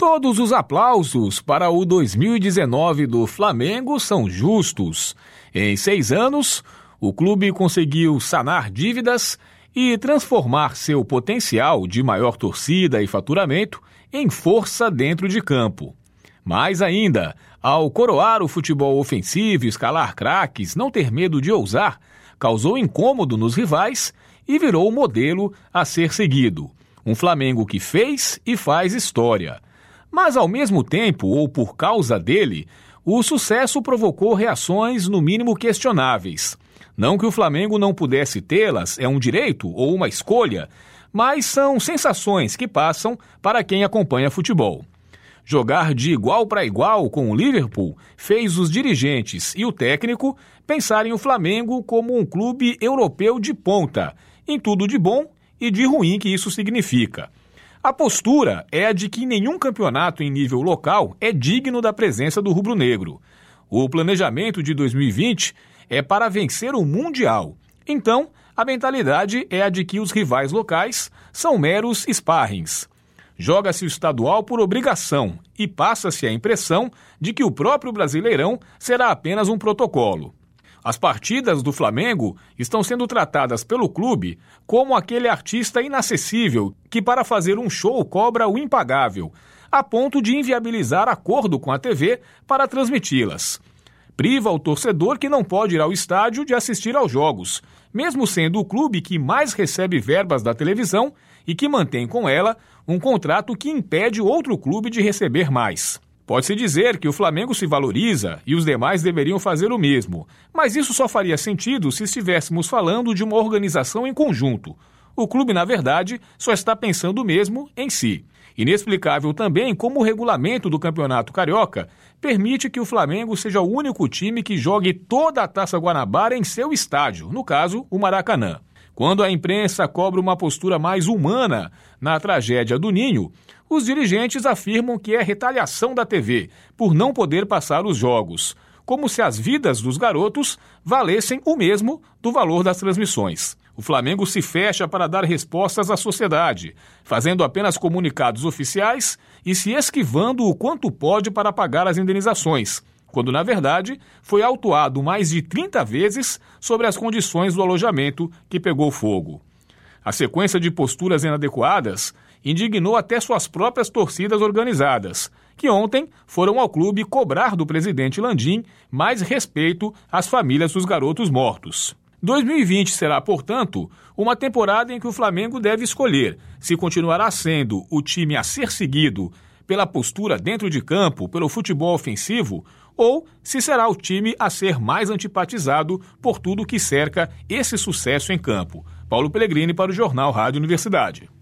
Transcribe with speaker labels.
Speaker 1: Todos os aplausos para o 2019 do Flamengo são justos. Em seis anos, o clube conseguiu sanar dívidas e transformar seu potencial de maior torcida e faturamento em força dentro de campo. Mais ainda, ao coroar o futebol ofensivo escalar craques, não ter medo de ousar, causou incômodo nos rivais e virou o modelo a ser seguido. Um Flamengo que fez e faz história. Mas, ao mesmo tempo, ou por causa dele, o sucesso provocou reações no mínimo questionáveis. Não que o Flamengo não pudesse tê-las, é um direito ou uma escolha, mas são sensações que passam para quem acompanha futebol. Jogar de igual para igual com o Liverpool fez os dirigentes e o técnico pensarem o Flamengo como um clube europeu de ponta, em tudo de bom e de ruim que isso significa. A postura é a de que nenhum campeonato em nível local é digno da presença do rubro-negro. O planejamento de 2020 é para vencer o Mundial. Então, a mentalidade é a de que os rivais locais são meros sparrings. Joga-se o estadual por obrigação e passa-se a impressão de que o próprio Brasileirão será apenas um protocolo. As partidas do Flamengo estão sendo tratadas pelo clube como aquele artista inacessível que, para fazer um show, cobra o impagável, a ponto de inviabilizar acordo com a TV para transmiti-las. Priva o torcedor que não pode ir ao estádio de assistir aos jogos, mesmo sendo o clube que mais recebe verbas da televisão e que mantém com ela um contrato que impede outro clube de receber mais. Pode-se dizer que o Flamengo se valoriza e os demais deveriam fazer o mesmo, mas isso só faria sentido se estivéssemos falando de uma organização em conjunto. O clube, na verdade, só está pensando mesmo em si. Inexplicável também como o regulamento do Campeonato Carioca permite que o Flamengo seja o único time que jogue toda a Taça Guanabara em seu estádio, no caso, o Maracanã. Quando a imprensa cobra uma postura mais humana na tragédia do Ninho, os dirigentes afirmam que é retaliação da TV por não poder passar os jogos, como se as vidas dos garotos valessem o mesmo do valor das transmissões. O Flamengo se fecha para dar respostas à sociedade, fazendo apenas comunicados oficiais e se esquivando o quanto pode para pagar as indenizações, quando na verdade foi autuado mais de 30 vezes sobre as condições do alojamento que pegou fogo. A sequência de posturas inadequadas indignou até suas próprias torcidas organizadas, que ontem foram ao clube cobrar do presidente Landim mais respeito às famílias dos garotos mortos. 2020 será, portanto, uma temporada em que o Flamengo deve escolher se continuará sendo o time a ser seguido pela postura dentro de campo, pelo futebol ofensivo, ou se será o time a ser mais antipatizado por tudo que cerca esse sucesso em campo. Paulo Pellegrini para o Jornal Rádio Universidade.